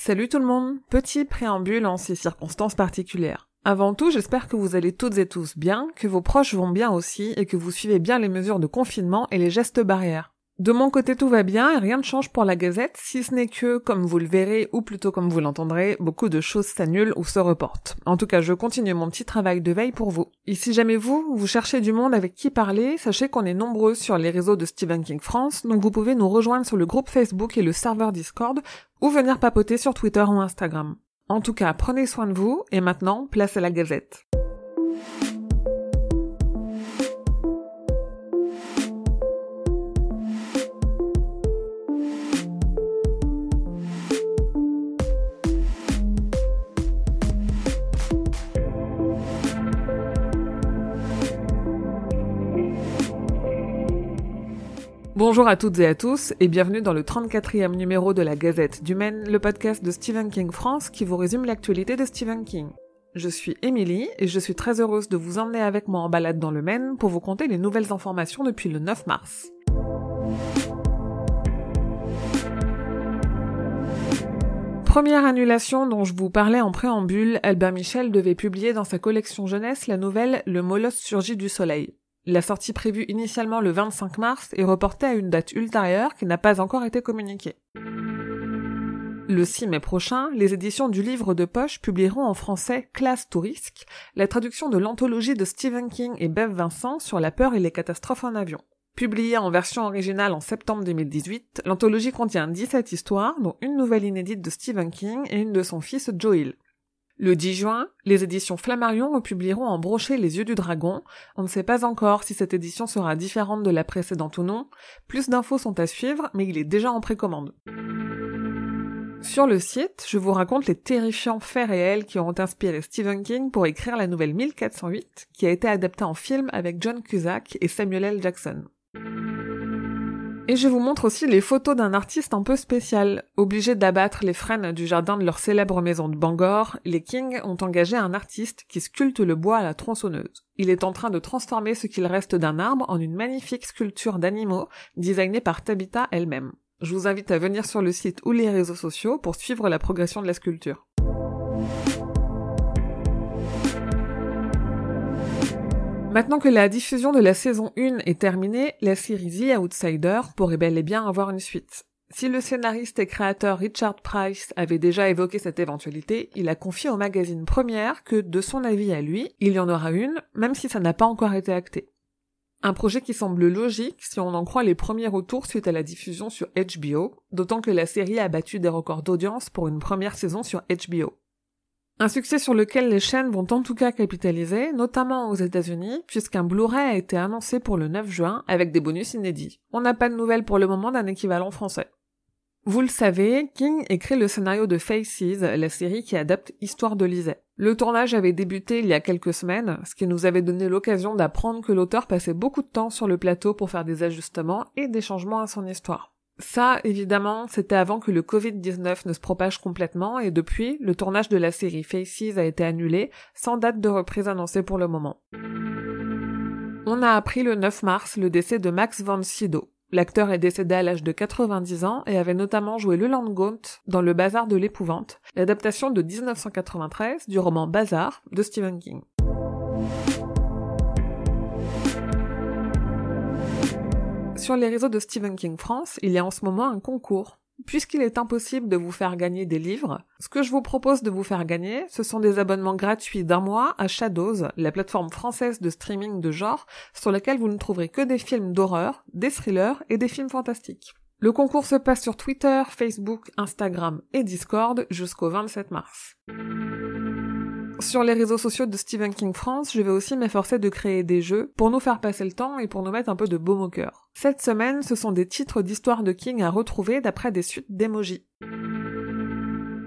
Salut tout le monde, petit préambule en ces circonstances particulières. Avant tout, j'espère que vous allez toutes et tous bien, que vos proches vont bien aussi et que vous suivez bien les mesures de confinement et les gestes barrières. De mon côté, tout va bien et rien ne change pour la Gazette, si ce n'est que, comme vous le verrez, ou plutôt comme vous l'entendrez, beaucoup de choses s'annulent ou se reportent. En tout cas, je continue mon petit travail de veille pour vous. Et si jamais vous, vous cherchez du monde avec qui parler, sachez qu'on est nombreux sur les réseaux de Stephen King France, donc vous pouvez nous rejoindre sur le groupe Facebook et le serveur Discord, ou venir papoter sur Twitter ou Instagram. En tout cas, prenez soin de vous, et maintenant, place à la Gazette. Bonjour à toutes et à tous et bienvenue dans le 34e numéro de la Gazette du Maine, le podcast de Stephen King France qui vous résume l'actualité de Stephen King. Je suis Émilie et je suis très heureuse de vous emmener avec moi en balade dans le Maine pour vous conter les nouvelles informations depuis le 9 mars. Première annulation dont je vous parlais en préambule, Albert Michel devait publier dans sa collection jeunesse la nouvelle Le molosse surgit du soleil. La sortie prévue initialement le 25 mars est reportée à une date ultérieure qui n'a pas encore été communiquée. Le 6 mai prochain, les éditions du livre de poche publieront en français Classe Tourisque, la traduction de l'anthologie de Stephen King et Bev Vincent sur la peur et les catastrophes en avion. Publiée en version originale en septembre 2018, l'anthologie contient 17 histoires, dont une nouvelle inédite de Stephen King et une de son fils Joe Hill. Le 10 juin, les éditions Flammarion republieront en brochet Les Yeux du Dragon. On ne sait pas encore si cette édition sera différente de la précédente ou non. Plus d'infos sont à suivre, mais il est déjà en précommande. Sur le site, je vous raconte les terrifiants faits réels qui ont inspiré Stephen King pour écrire la nouvelle 1408, qui a été adaptée en film avec John Cusack et Samuel L. Jackson. Et je vous montre aussi les photos d'un artiste un peu spécial. Obligé d'abattre les frênes du jardin de leur célèbre maison de Bangor, les King ont engagé un artiste qui sculpte le bois à la tronçonneuse. Il est en train de transformer ce qu'il reste d'un arbre en une magnifique sculpture d'animaux, designée par Tabitha elle-même. Je vous invite à venir sur le site ou les réseaux sociaux pour suivre la progression de la sculpture. Maintenant que la diffusion de la saison 1 est terminée, la série The Outsider pourrait bel et bien avoir une suite. Si le scénariste et créateur Richard Price avait déjà évoqué cette éventualité, il a confié au magazine Première que, de son avis à lui, il y en aura une, même si ça n'a pas encore été acté. Un projet qui semble logique si on en croit les premiers retours suite à la diffusion sur HBO, d'autant que la série a battu des records d'audience pour une première saison sur HBO. Un succès sur lequel les chaînes vont en tout cas capitaliser, notamment aux États-Unis, puisqu'un Blu-ray a été annoncé pour le 9 juin avec des bonus inédits. On n'a pas de nouvelles pour le moment d'un équivalent français. Vous le savez, King écrit le scénario de Faces, la série qui adapte Histoire de Lisette. Le tournage avait débuté il y a quelques semaines, ce qui nous avait donné l'occasion d'apprendre que l'auteur passait beaucoup de temps sur le plateau pour faire des ajustements et des changements à son histoire. Ça, évidemment, c'était avant que le Covid-19 ne se propage complètement et depuis, le tournage de la série Faces a été annulé, sans date de reprise annoncée pour le moment. On a appris le 9 mars le décès de Max von Sydow. L'acteur est décédé à l'âge de 90 ans et avait notamment joué le Landgaunt dans Le Bazar de l'épouvante, l'adaptation de 1993 du roman Bazar de Stephen King. Sur les réseaux de Stephen King France, il y a en ce moment un concours. Puisqu'il est impossible de vous faire gagner des livres, ce que je vous propose de vous faire gagner, ce sont des abonnements gratuits d'un mois à Shadows, la plateforme française de streaming de genre, sur laquelle vous ne trouverez que des films d'horreur, des thrillers et des films fantastiques. Le concours se passe sur Twitter, Facebook, Instagram et Discord jusqu'au 27 mars. Sur les réseaux sociaux de Stephen King France, je vais aussi m'efforcer de créer des jeux pour nous faire passer le temps et pour nous mettre un peu de baume au cœur. Cette semaine, ce sont des titres d'histoire de King à retrouver d'après des suites d'émojis.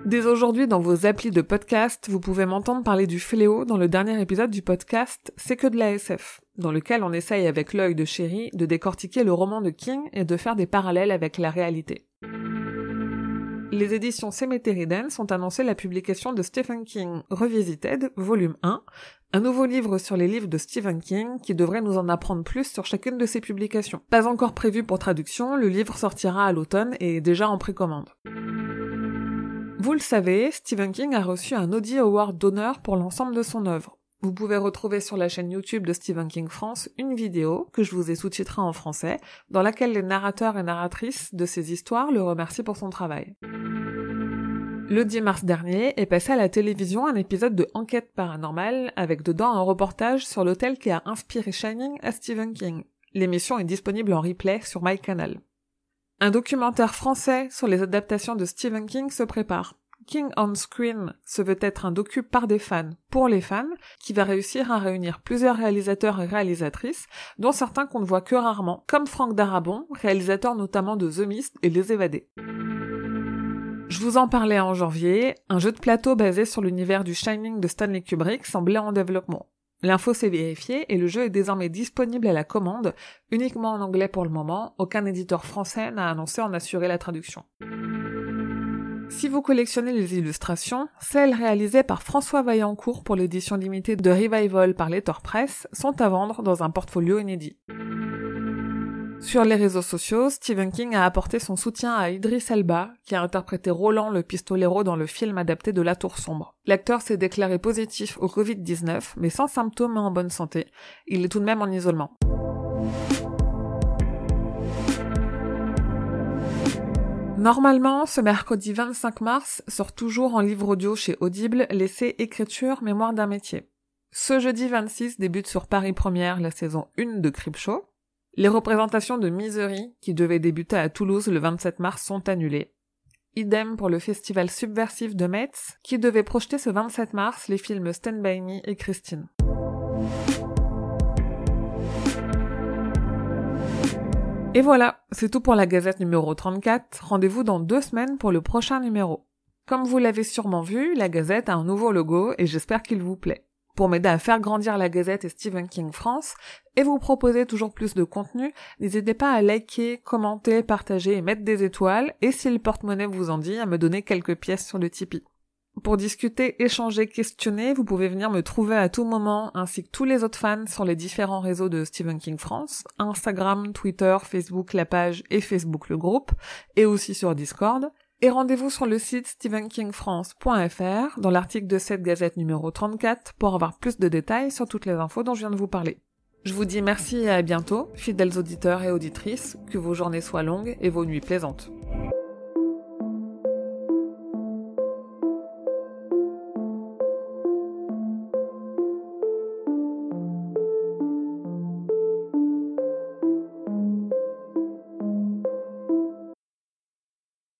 Dès aujourd'hui, dans vos applis de podcast, vous pouvez m'entendre parler du fléau dans le dernier épisode du podcast C'est que de la SF, dans lequel on essaye avec l'œil de chéri de décortiquer le roman de King et de faire des parallèles avec la réalité les éditions Cemetery Dance ont annoncé la publication de Stephen King Revisited, volume 1, un nouveau livre sur les livres de Stephen King qui devrait nous en apprendre plus sur chacune de ses publications. Pas encore prévu pour traduction, le livre sortira à l'automne et est déjà en précommande. Vous le savez, Stephen King a reçu un Audie Award d'honneur pour l'ensemble de son œuvre. Vous pouvez retrouver sur la chaîne YouTube de Stephen King France une vidéo que je vous ai sous-titrée en français, dans laquelle les narrateurs et narratrices de ces histoires le remercient pour son travail. Le 10 mars dernier est passé à la télévision un épisode de Enquête paranormale avec dedans un reportage sur l'hôtel qui a inspiré Shining à Stephen King. L'émission est disponible en replay sur MyCanal. Un documentaire français sur les adaptations de Stephen King se prépare. King on Screen se veut être un docu par des fans, pour les fans, qui va réussir à réunir plusieurs réalisateurs et réalisatrices, dont certains qu'on ne voit que rarement, comme Franck Darabon, réalisateur notamment de The Mist et Les Évadés. Je vous en parlais en janvier, un jeu de plateau basé sur l'univers du Shining de Stanley Kubrick semblait en développement. L'info s'est vérifiée et le jeu est désormais disponible à la commande, uniquement en anglais pour le moment, aucun éditeur français n'a annoncé en assurer la traduction. Si vous collectionnez les illustrations, celles réalisées par François Vaillancourt pour l'édition limitée de Revival par Letter Press sont à vendre dans un portfolio inédit. Sur les réseaux sociaux, Stephen King a apporté son soutien à Idris Elba, qui a interprété Roland le pistolero dans le film adapté de La Tour Sombre. L'acteur s'est déclaré positif au Covid-19, mais sans symptômes et en bonne santé. Il est tout de même en isolement. Normalement, ce mercredi 25 mars sort toujours en livre audio chez Audible l'essai Écriture, mémoire d'un métier. Ce jeudi 26 débute sur Paris Première la saison 1 de Show. Les représentations de Misery, qui devaient débuter à Toulouse le 27 mars, sont annulées. Idem pour le festival subversif de Metz, qui devait projeter ce 27 mars les films Stand By Me et Christine. Et voilà, c'est tout pour la Gazette numéro 34. Rendez-vous dans deux semaines pour le prochain numéro. Comme vous l'avez sûrement vu, la Gazette a un nouveau logo et j'espère qu'il vous plaît pour m'aider à faire grandir la Gazette et Stephen King France et vous proposer toujours plus de contenu, n'hésitez pas à liker, commenter, partager et mettre des étoiles et si le porte-monnaie vous en dit, à me donner quelques pièces sur le Tipeee. Pour discuter, échanger, questionner, vous pouvez venir me trouver à tout moment, ainsi que tous les autres fans sur les différents réseaux de Stephen King France, Instagram, Twitter, Facebook la page et Facebook le groupe, et aussi sur Discord. Et rendez-vous sur le site stephenkingfrance.fr dans l'article de cette gazette numéro 34 pour avoir plus de détails sur toutes les infos dont je viens de vous parler. Je vous dis merci et à bientôt, fidèles auditeurs et auditrices, que vos journées soient longues et vos nuits plaisantes.